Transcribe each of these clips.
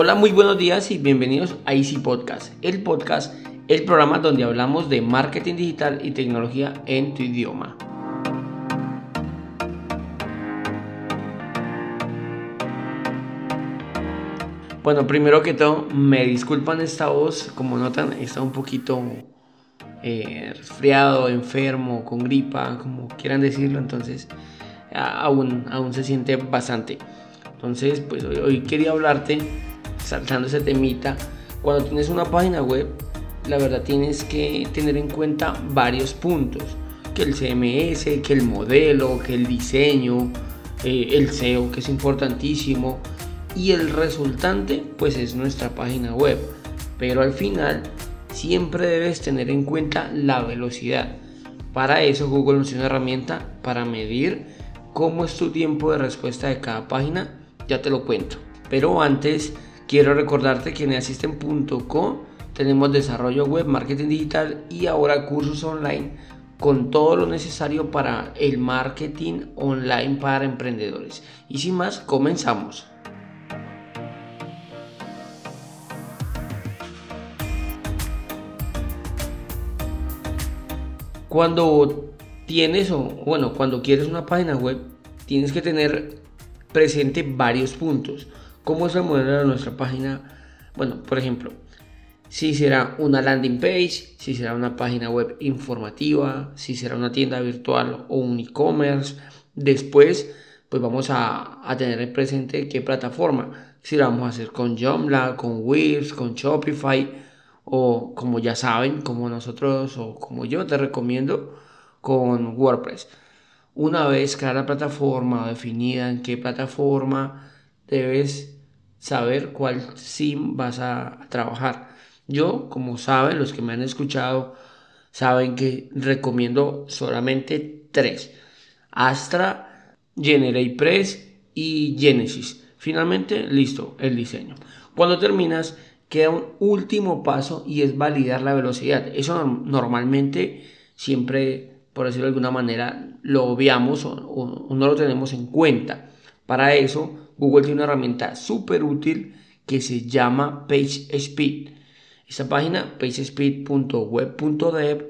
Hola, muy buenos días y bienvenidos a Easy Podcast, el podcast, el programa donde hablamos de marketing digital y tecnología en tu idioma. Bueno, primero que todo, me disculpan esta voz, como notan, está un poquito eh, resfriado, enfermo, con gripa, como quieran decirlo, entonces aún, aún se siente bastante. Entonces, pues hoy, hoy quería hablarte saltando ese temita, cuando tienes una página web, la verdad tienes que tener en cuenta varios puntos, que el CMS, que el modelo, que el diseño, eh, el SEO, que es importantísimo, y el resultante, pues es nuestra página web. Pero al final, siempre debes tener en cuenta la velocidad. Para eso Google nos una herramienta para medir cómo es tu tiempo de respuesta de cada página, ya te lo cuento. Pero antes Quiero recordarte que en asisten.com tenemos desarrollo web, marketing digital y ahora cursos online con todo lo necesario para el marketing online para emprendedores. Y sin más, comenzamos. Cuando tienes o bueno, cuando quieres una página web, tienes que tener presente varios puntos. ¿Cómo es el modelo de nuestra página? Bueno, por ejemplo, si será una landing page, si será una página web informativa, si será una tienda virtual o un e-commerce. Después, pues vamos a, tener presente qué plataforma. Si la vamos a hacer con Joomla, con Wix, con Shopify o como ya saben, como nosotros o como yo te recomiendo, con WordPress. Una vez creada la plataforma definida en qué plataforma, debes saber cuál sim vas a, trabajar. Yo, como saben, los que me han escuchado, saben que recomiendo solamente tres. Astra, GeneratePress y Genesis. Finalmente, listo, el diseño. Cuando terminas, queda un último paso y es validar la velocidad. Eso normalmente siempre, por decirlo de alguna manera, lo obviamos o no lo tenemos en cuenta. Para eso, Google tiene una herramienta súper útil que se llama PageSpeed. Esa página, pagespeed.web.dev,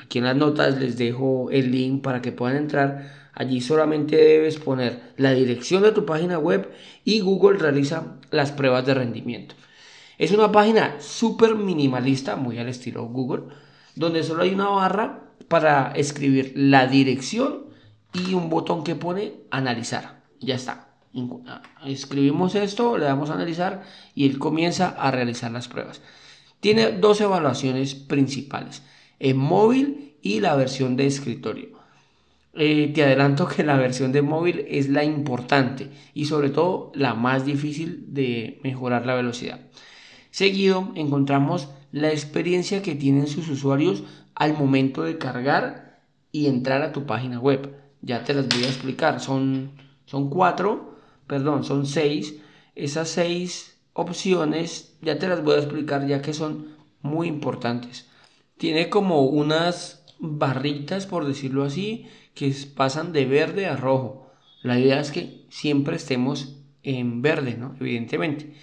aquí en las notas les dejo el link para que puedan entrar. Allí solamente debes poner la dirección de tu página web y Google realiza las pruebas de rendimiento. Es una página súper minimalista, muy al estilo Google, donde solo hay una barra para escribir la dirección y un botón que pone analizar. Ya está. Ah, escribimos esto, le damos a analizar y él comienza a realizar las pruebas. Tiene dos evaluaciones principales, en móvil y la versión de escritorio. Eh, te adelanto que la versión de móvil es la importante y sobre todo la más difícil de mejorar la velocidad. Seguido encontramos la experiencia que tienen sus usuarios al momento de cargar y entrar a tu página web. Ya te las voy a explicar, son, son cuatro perdón, son seis. Esas seis opciones ya te las voy a explicar ya que son muy importantes. Tiene como unas barritas, por decirlo así, que pasan de verde a rojo. La idea es que siempre estemos en verde, ¿no? Evidentemente.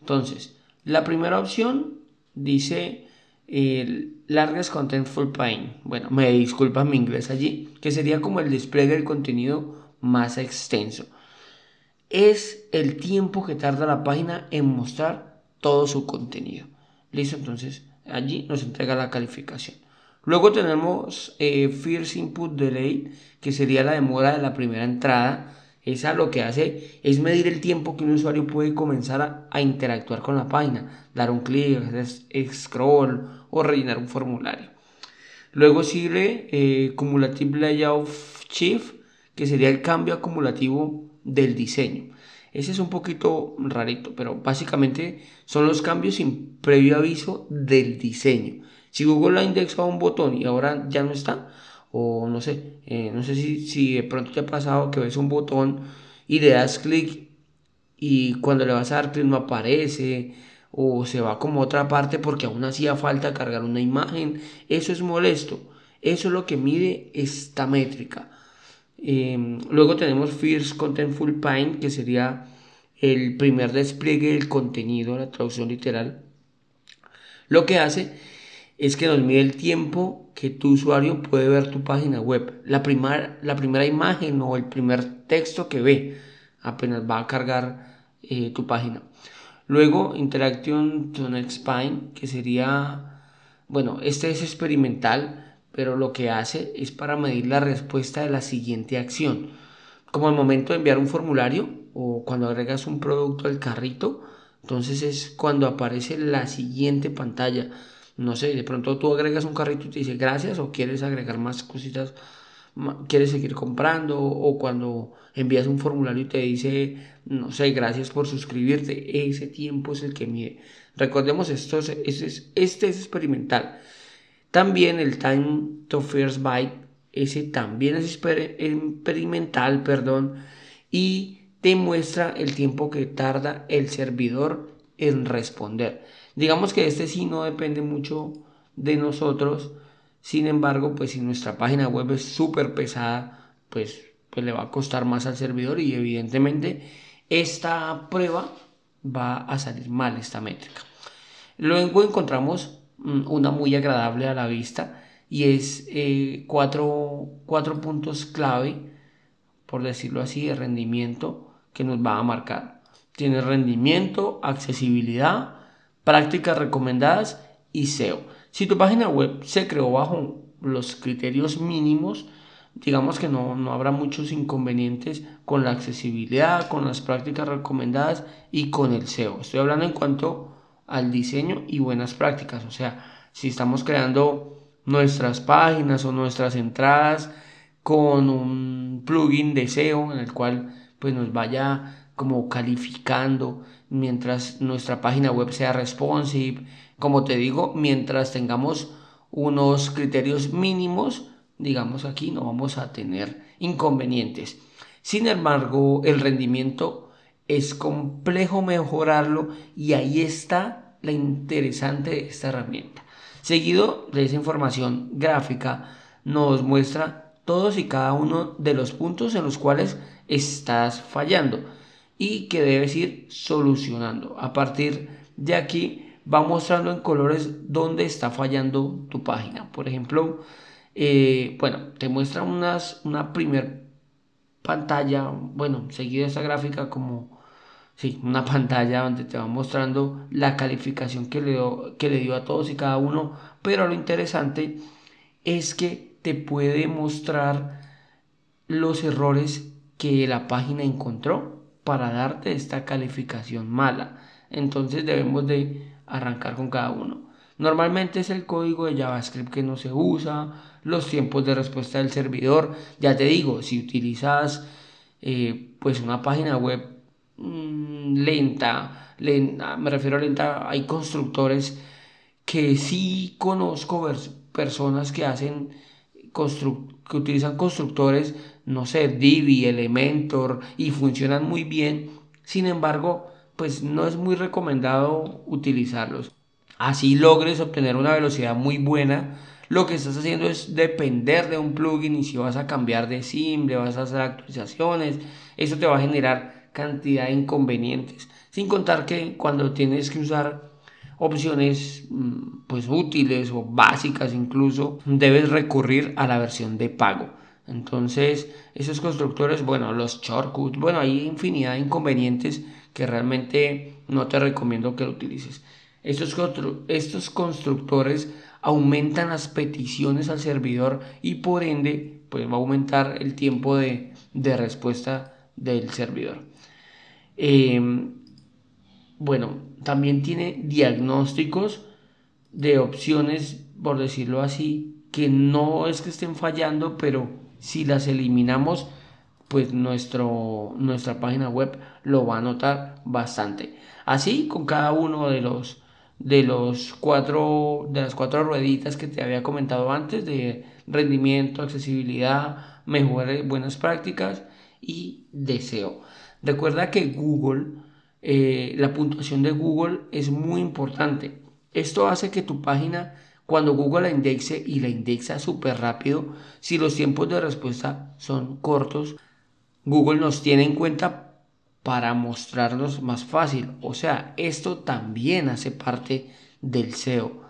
Entonces, la primera opción dice el Largas Contentful Paint. Bueno, me disculpa mi inglés allí, que sería como el despliegue del contenido más extenso es el tiempo que tarda la página en mostrar todo su contenido. Listo, entonces allí nos entrega la calificación. Luego tenemos eh, First Input Delay, que sería la demora de la primera entrada. Esa lo que hace es medir el tiempo que un usuario puede comenzar a, interactuar con la página, dar un clic, scroll o rellenar un formulario. Luego sigue eh, Cumulative Layout Shift, que sería el cambio acumulativo del diseño. Ese es un poquito rarito, pero básicamente son los cambios sin previo aviso del diseño. Si Google ha indexado un botón y ahora ya no está, o no sé, eh, no sé si, si de pronto te ha pasado que ves un botón y le das clic y cuando le vas a dar clic no aparece o se va como otra parte porque aún hacía falta cargar una imagen. Eso es molesto. Eso es lo que mide esta métrica. Em, luego tenemos First Contentful Paint, que sería el primer despliegue del contenido, la traducción literal, lo que hace es que nos mide el tiempo que tu usuario puede ver tu página web. La, la primera imagen o el primer texto que ve apenas va a cargar eh, tu página. Luego, Interaction to Spine, que sería, bueno, este es experimental, pero lo que hace es para medir la respuesta de la siguiente acción. Como al momento de enviar un formulario o cuando agregas un producto al carrito, entonces es cuando aparece la siguiente pantalla. No sé, de pronto tú agregas un carrito y te dice gracias o quieres agregar más cositas, quieres seguir comprando o cuando envías un formulario y te dice, no sé, gracias por suscribirte. Ese tiempo es el que mide. Recordemos, esto este es experimental. También el Time to First Byte, ese también es experimental, perdón, y te muestra el tiempo que tarda el servidor en responder. Digamos que este sí no depende mucho de nosotros, sin embargo, pues si nuestra página web es súper pesada, pues, pues le va a costar más al servidor y evidentemente esta prueba va a salir mal, esta métrica. Luego encontramos una muy agradable a la vista y es eh, cuatro, cuatro puntos clave, por decirlo así, de rendimiento que nos va a marcar. Tiene rendimiento, accesibilidad, prácticas recomendadas y SEO. Si tu página web se creó bajo los criterios mínimos, digamos que no, no, habrá muchos inconvenientes con la accesibilidad, con las prácticas recomendadas y con el SEO. Estoy hablando en cuanto al diseño y buenas prácticas. O sea, si estamos creando nuestras páginas o nuestras entradas con un plugin de SEO en el cual pues nos vaya como calificando mientras nuestra página web sea responsive. Como te digo, mientras tengamos unos criterios mínimos, digamos aquí no vamos a tener inconvenientes. Sin embargo, el rendimiento es complejo mejorarlo y ahí está la interesante de esta herramienta. Seguido de esa información gráfica nos muestra todos y cada uno de los puntos en los cuales estás fallando y que debes ir solucionando. A partir de aquí va mostrando en colores dónde está fallando tu página. Por ejemplo, eh, bueno, te muestra unas, una primer pantalla, bueno, seguida esa gráfica como sí, una pantalla donde te va mostrando la calificación que le, dio, que le dio a todos y cada uno, pero lo interesante es que te puede mostrar los errores que la página encontró para darte esta calificación mala. Entonces debemos de arrancar con cada uno. Normalmente es el código de JavaScript que no se usa, los tiempos de respuesta del servidor. Ya te digo, si utilizas eh, pues una página web mm, lenta, lenta, me refiero a lenta, hay constructores que sí conozco personas que hacen que utilizan constructores, no sé, Divi, Elementor y funcionan muy bien. Sin embargo, pues no es muy recomendado utilizarlos. Así logres obtener una velocidad muy buena lo que estás haciendo es depender de un plugin y si vas a cambiar de SIM, le vas a hacer actualizaciones, eso te va a generar cantidad de inconvenientes. Sin contar que cuando tienes que usar opciones mm, pues útiles o básicas incluso, debes recurrir a la versión de pago. Entonces, esos constructores, bueno, los shortcuts, bueno, hay infinidad de inconvenientes que realmente no te recomiendo que lo utilices. Estos, estos constructores aumentan las peticiones al servidor y por ende pues va a aumentar el tiempo de, respuesta del servidor. Em, bueno, también tiene diagnósticos de opciones, por decirlo así, que no es que estén fallando, pero si las eliminamos, pues nuestro, nuestra página web lo va a notar bastante. Así con cada uno de los de los cuatro de las cuatro rueditas que te había comentado antes de rendimiento, accesibilidad, mejores buenas prácticas y deseo. Recuerda que Google, eh, la puntuación de Google es muy importante. Esto hace que tu página, cuando Google la indexe y la indexa súper rápido, si los tiempos de respuesta son cortos, Google nos tiene en cuenta para mostrarnos más fácil. O sea, esto también hace parte del SEO.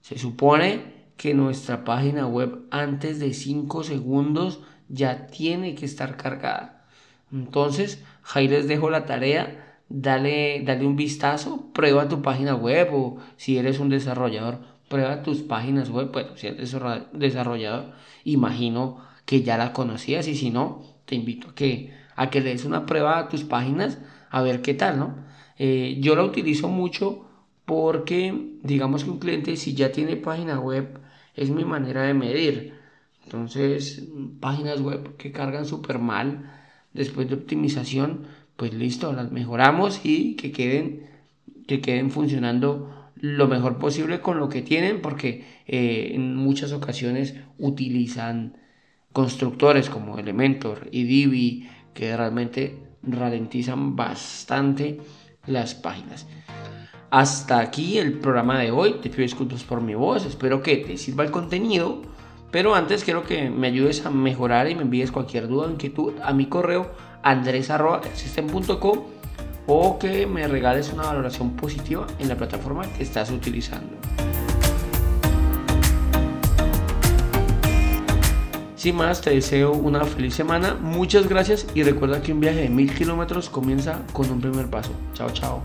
Se supone que nuestra página web antes de 5 segundos ya tiene que estar cargada. Entonces, ahí les dejo la tarea. Dale, dale un vistazo, prueba tu página web o si eres un desarrollador, prueba tus páginas web. Bueno, si eres desarrollador, imagino que ya la conocías y si no, te invito a que, a que le des una prueba a tus páginas a ver qué tal, ¿no? Eh, yo la utilizo mucho porque digamos que un cliente si ya tiene página web es mi manera de medir. Entonces, páginas web que cargan súper mal después de optimización, pues listo, las mejoramos y que queden, que queden funcionando lo mejor posible con lo que tienen porque eh, en muchas ocasiones utilizan constructores como Elementor y Divi que realmente ralentizan bastante las páginas. Hasta aquí el programa de hoy. Te pido disculpas por mi voz. Espero que te sirva el contenido. Pero antes quiero que me ayudes a mejorar y me envíes cualquier duda o inquietud a mi correo andres.system.com o que me regales una valoración positiva en la plataforma que estás utilizando. Sin más, te deseo una feliz semana, muchas gracias y recuerda que un viaje de mil kilómetros comienza con un primer paso. Chao, chao.